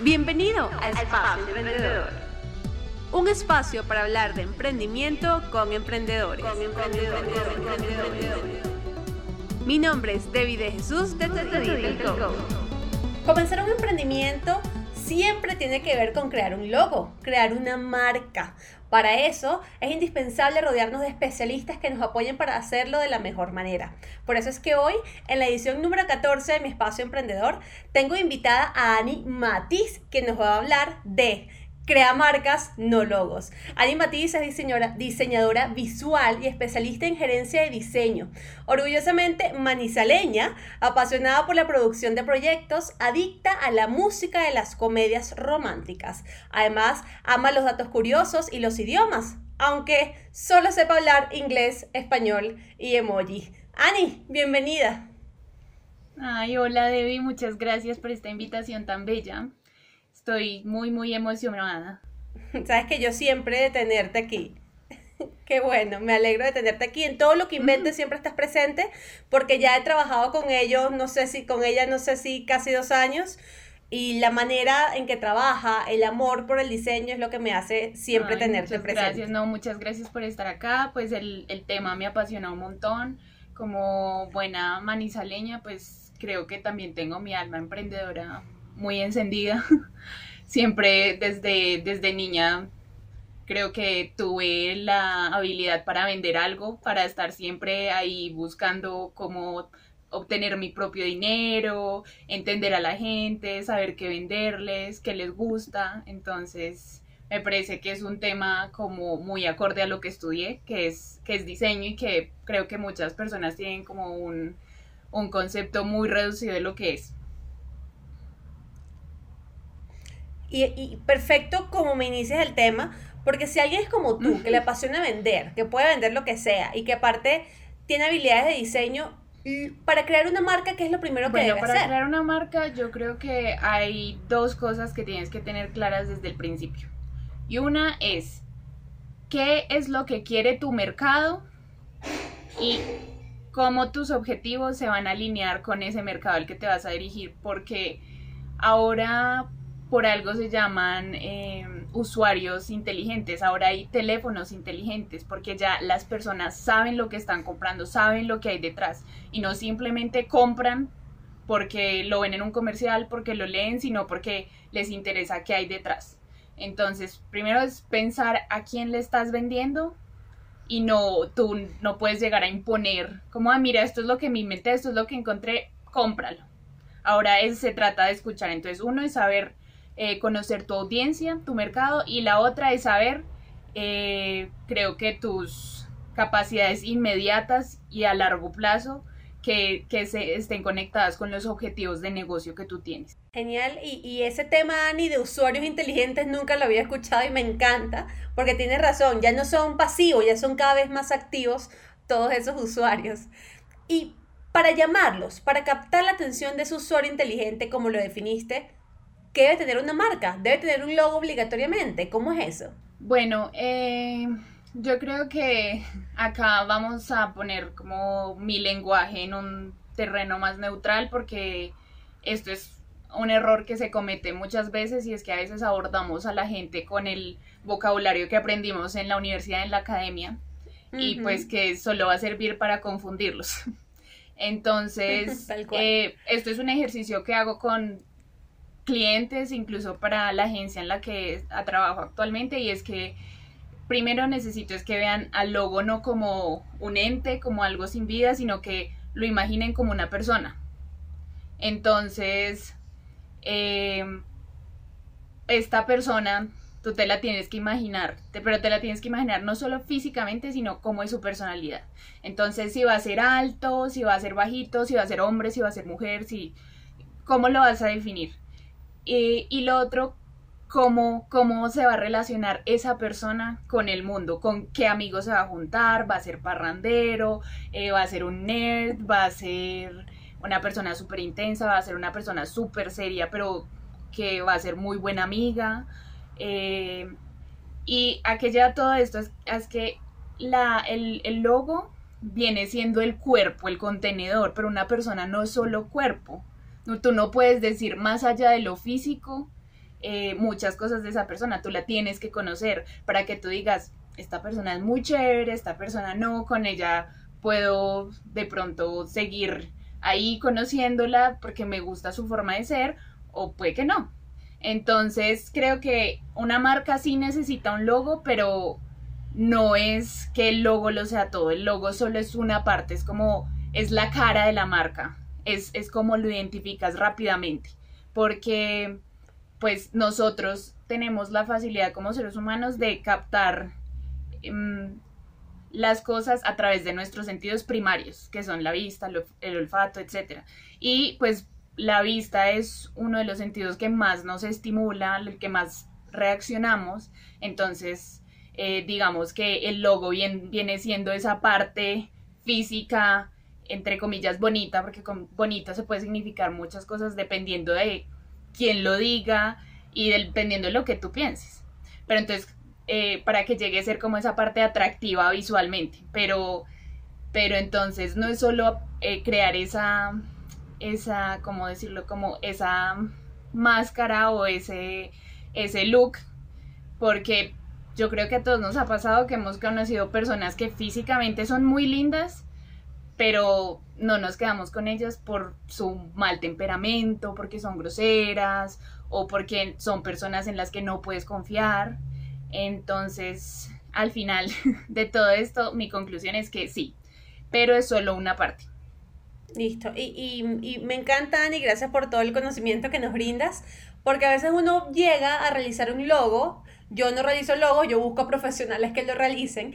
Bienvenido a Espacio Emprendedor. Un espacio para hablar de emprendimiento con emprendedores. Mi nombre es Debbie de Jesús de Comenzar un emprendimiento siempre tiene que ver con crear un logo, crear una marca. Para eso es indispensable rodearnos de especialistas que nos apoyen para hacerlo de la mejor manera. Por eso es que hoy, en la edición número 14 de mi espacio emprendedor, tengo invitada a Ani Matiz, que nos va a hablar de crea marcas, no logos. Ani Matiz es diseñadora, visual y especialista en gerencia de diseño. Orgullosamente manizaleña, apasionada por la producción de proyectos, adicta a la música de las comedias románticas. Además, ama los datos curiosos y los idiomas, aunque solo sepa hablar inglés, español y emoji. Ani, bienvenida. Ay, hola Debbie, muchas gracias por esta invitación tan bella. Estoy muy, muy emocionada. Sabes que yo siempre de tenerte aquí. Qué bueno, me alegro de tenerte aquí. En todo lo que inventes siempre estás presente, porque ya he trabajado con ellos, no sé si con ella, no sé si casi dos años, y la manera en que trabaja, el amor por el diseño es lo que me hace siempre tenerte presente. Gracias, no, muchas gracias por estar acá. Pues el, el tema me apasiona un montón. Como buena manizaleña, pues creo que también tengo mi alma emprendedora muy encendida. Siempre desde, desde niña creo que tuve la habilidad para vender algo, para estar siempre ahí buscando cómo obtener mi propio dinero, entender a la gente, saber qué venderles, qué les gusta. Entonces, me parece que es un tema como muy acorde a lo que estudié, que es, que es diseño y que creo que muchas personas tienen como un, un concepto muy reducido de lo que es. Y, perfecto como me inicias el tema, porque si alguien es como tú, que le apasiona vender, que puede vender lo que sea y que aparte tiene habilidades de diseño, para crear una marca, ¿qué es lo primero que bueno, debe para crear una marca, yo creo que hay dos cosas que tienes que tener claras desde el principio. Y una es, ¿qué es lo que quiere tu mercado? Y cómo tus objetivos se van a alinear con ese mercado al que te vas a dirigir. Porque ahora por algo se llaman em, usuarios inteligentes. Ahora hay teléfonos inteligentes porque ya las personas saben lo que están comprando, saben lo que hay detrás y no simplemente compran porque lo ven en un comercial, porque lo leen, sino porque les interesa qué hay detrás. Entonces, primero es pensar a quién le estás vendiendo y no, tú no puedes llegar a imponer como, ah, mira, esto es lo que me inventé, esto es lo que encontré, cómpralo. Ahora es, se trata de escuchar. Entonces, uno es saber eh, conocer tu audiencia, tu mercado, y la otra es saber, eh, creo que tus capacidades inmediatas y a largo plazo que, se estén conectadas con los objetivos de negocio que tú tienes. Genial, y, y, ese tema, Ani, de usuarios inteligentes nunca lo había escuchado y me encanta, porque tienes razón, ya no son pasivos, ya son cada vez más activos todos esos usuarios. Y para llamarlos, para captar la atención de ese usuario inteligente, como lo definiste, que debe tener una marca, debe tener un logo obligatoriamente. ¿Cómo es eso? Bueno, eh, yo creo que acá vamos a poner como mi lenguaje en un terreno más neutral porque esto es un error que se comete muchas veces y es que a veces abordamos a la gente con el vocabulario que aprendimos en la universidad, en la academia, y pues que solo va a servir para confundirlos. Entonces, eh, esto es un ejercicio que hago con clientes, incluso para la agencia en la que trabajo actualmente, y es que primero necesito es que vean al logo no como un ente, como algo sin vida, sino que lo imaginen como una persona. Entonces, eh, esta persona, tú te la tienes que imaginar, pero te la tienes que imaginar no solo físicamente, sino como es su personalidad. Entonces, si va a ser alto, si va a ser bajito, si va a ser hombre, si va a ser mujer, si... ¿Cómo lo vas a definir? Eh, y lo otro, cómo, cómo se va a relacionar esa persona con el mundo, con qué amigos se va a juntar, va a ser parrandero, eh, va a ser un nerd, va a ser una persona súper intensa, va a ser una persona súper seria, pero que va a ser muy buena amiga. Eh, y a todo esto es, que la, el, el logo viene siendo el cuerpo, el contenedor, pero una persona no es solo cuerpo. Tú no puedes decir más allá de lo físico eh, muchas cosas de esa persona, tú la tienes que conocer para que tú digas, esta persona es muy chévere, esta persona no, con ella puedo de pronto seguir ahí conociéndola porque me gusta su forma de ser o puede que no. Entonces creo que una marca sí necesita un logo, pero no es que el logo lo sea todo, el logo solo es una parte, es como, es la cara de la marca, es, es como lo identificas rápidamente, porque pues nosotros tenemos la facilidad como seres humanos de captar em, las cosas a través de nuestros sentidos primarios, que son la vista, el olfato, etc. Y pues la vista es uno de los sentidos que más nos estimula, el que más reaccionamos, entonces eh, digamos que el logo viene siendo esa parte física, entre comillas, bonita, porque bonita se puede significar muchas cosas dependiendo de quién lo diga y dependiendo de lo que tú pienses. Pero entonces, eh, para que llegue a ser como esa parte atractiva visualmente, pero, pero entonces no es solo eh, crear esa, esa, ¿cómo decirlo? Como esa máscara o ese, ese look, porque yo creo que a todos nos ha pasado que hemos conocido personas que físicamente son muy lindas, pero no nos quedamos con ellas por su mal temperamento, porque son groseras o porque son personas en las que no puedes confiar. Entonces, al final de todo esto, mi conclusión es que sí, pero es solo una parte. Listo. Y, y, y, me encanta, Ani, gracias por todo el conocimiento que nos brindas, porque a veces uno llega a realizar un logo yo no realizo el logo, yo busco profesionales que lo realicen,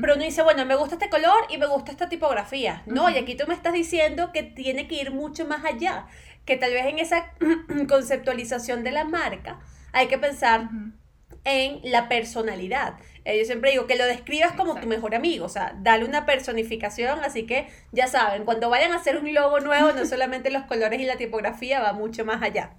pero uno dice, bueno, me gusta este color y me gusta esta tipografía. No, y aquí tú me estás diciendo que tiene que ir mucho más allá, que tal vez en esa conceptualización de la marca hay que pensar en la personalidad. Eh, yo siempre digo que lo describas como tu mejor amigo, o sea, dale una personificación, así que ya saben, cuando vayan a hacer un logo nuevo, no solamente los colores y la tipografía, va mucho más allá.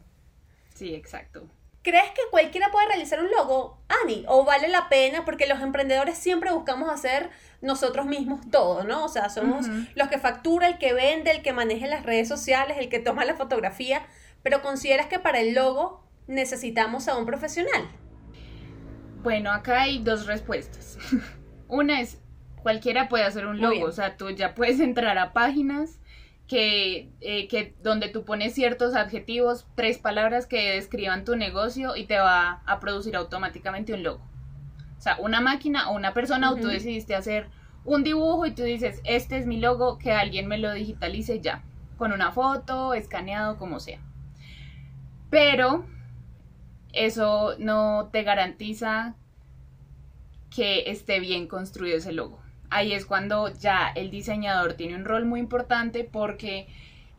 Sí, exacto. ¿Crees que cualquiera puede realizar un logo, Ani? ¿O vale la pena? Porque los emprendedores siempre buscamos hacer nosotros mismos todo, ¿no? O sea, somos los que factura, el que vende, el que maneja las redes sociales, el que toma la fotografía. Pero ¿consideras que para el logo necesitamos a un profesional? Bueno, acá hay dos respuestas. Una es, cualquiera puede hacer un logo, o sea, tú ya puedes entrar a páginas que, eh, que donde tú pones ciertos adjetivos, tres palabras que describan tu negocio y te va a producir automáticamente un logo. O sea, una máquina o una persona o tú decidiste hacer un dibujo y tú dices, este es mi logo, que alguien me lo digitalice ya, con una foto, escaneado, como sea. Pero eso no te garantiza que esté bien construido ese logo ahí es cuando ya el diseñador tiene un rol muy importante porque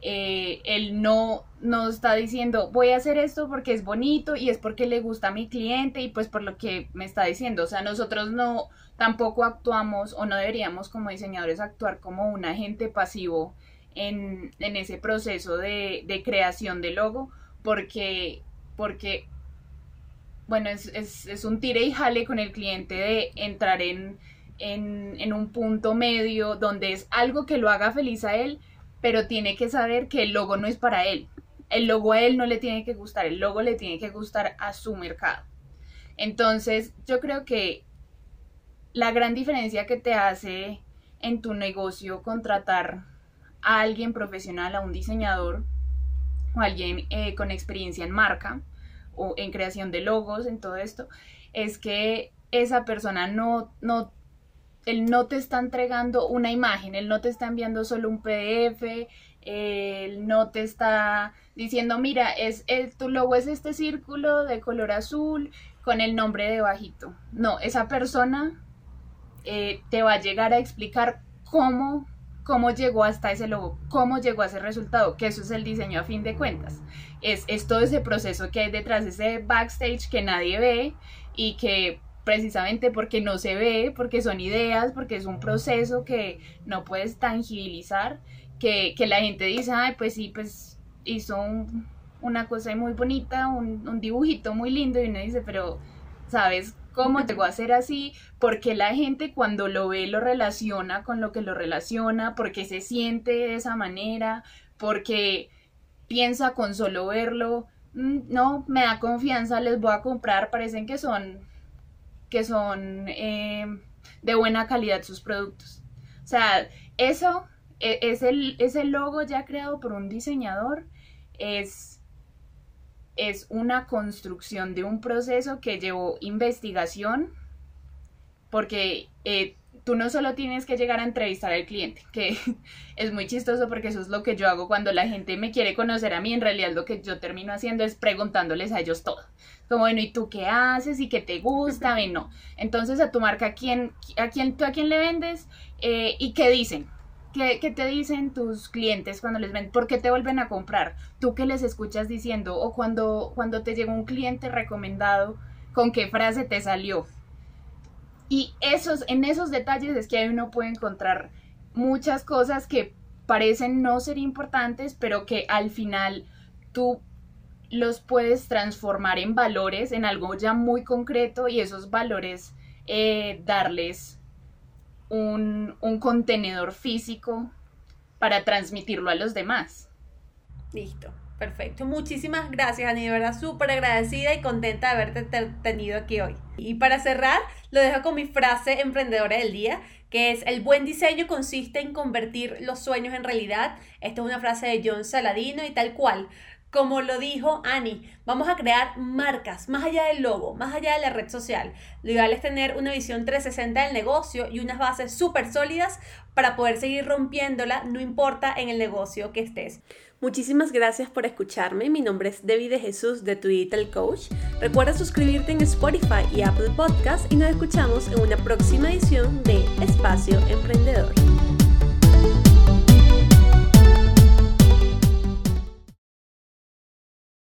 eh, él no, no está diciendo voy a hacer esto porque es bonito y es porque le gusta a mi cliente y pues por lo que me está diciendo. O sea, nosotros no tampoco actuamos o no deberíamos como diseñadores actuar como un agente pasivo en, ese proceso de, creación de logo porque, porque bueno, es, es un tire y jale con el cliente de entrar en en, un punto medio donde es algo que lo haga feliz a él, pero tiene que saber que el logo no es para él. El logo a él no le tiene que gustar, el logo le tiene que gustar a su mercado. Entonces, yo creo que la gran diferencia que te hace en tu negocio contratar a alguien profesional, a un diseñador o alguien eh, con experiencia en marca en creación de logos, en todo esto, es que esa persona no, no él no te está entregando una imagen, él no te está enviando solo un PDF, él no te está diciendo, mira, es, tu logo es este círculo de color azul con el nombre debajito. No, esa persona eh, te va a llegar a explicar cómo, cómo llegó hasta ese logo, cómo llegó a ese resultado, que eso es el diseño a fin de cuentas. Es, es todo ese proceso que hay detrás, ese backstage que nadie ve y que precisamente porque no se ve, porque son ideas, porque es un proceso que no puedes tangibilizar, que, la gente dice, ay, pues sí, pues hizo una cosa muy bonita, un, dibujito muy lindo, y uno dice, pero, ¿sabes cómo llegó a ser así? Porque la gente cuando lo ve lo relaciona con lo que lo relaciona, porque se siente de esa manera, porque piensa con solo verlo, mm, no, me da confianza, les voy a comprar, parecen que son, que son eh, de buena calidad sus productos. O sea, eso, e, es el, ese logo ya creado por un diseñador, es, es una construcción de un proceso que llevó investigación, porque eh, tú no solo tienes que llegar a entrevistar al cliente, que es muy chistoso porque eso es lo que yo hago cuando la gente me quiere conocer a mí, en realidad lo que yo termino haciendo es preguntándoles a ellos todo. Como, bueno, ¿y tú qué haces? ¿Y qué te gusta? no. Entonces, a tu marca, ¿a quién, a quién, ¿tú a quién le vendes? Eh, ¿Y qué dicen? ¿Qué, ¿Qué, te dicen tus clientes cuando les ven? ¿Por qué te vuelven a comprar? ¿Tú qué les escuchas diciendo? O cuando, cuando te llega un cliente recomendado, ¿con qué frase te salió? Y esos, en esos detalles es que uno puede encontrar muchas cosas que parecen no ser importantes, pero que al final tú los puedes transformar en valores, en algo ya muy concreto y esos valores eh, darles un, un contenedor físico para transmitirlo a los demás. Listo. Perfecto, muchísimas gracias, Ani, de verdad súper agradecida y contenta de haberte tenido aquí hoy. Y para cerrar, lo dejo con mi frase emprendedora del día, que es el buen diseño consiste en convertir los sueños en realidad. Esta es una frase de John Saladino y tal cual. Como lo dijo Ani, vamos a crear marcas más allá del logo, más allá de la red social. Lo ideal es tener una visión 360 del negocio y unas bases súper sólidas para poder seguir rompiéndola, no importa en el negocio que estés. Muchísimas gracias por escucharme. Mi nombre es Debbie de Jesús de Tu Digital Coach. Recuerda suscribirte en Spotify y Apple Podcast y nos escuchamos en una próxima edición de Espacio Emprendedor.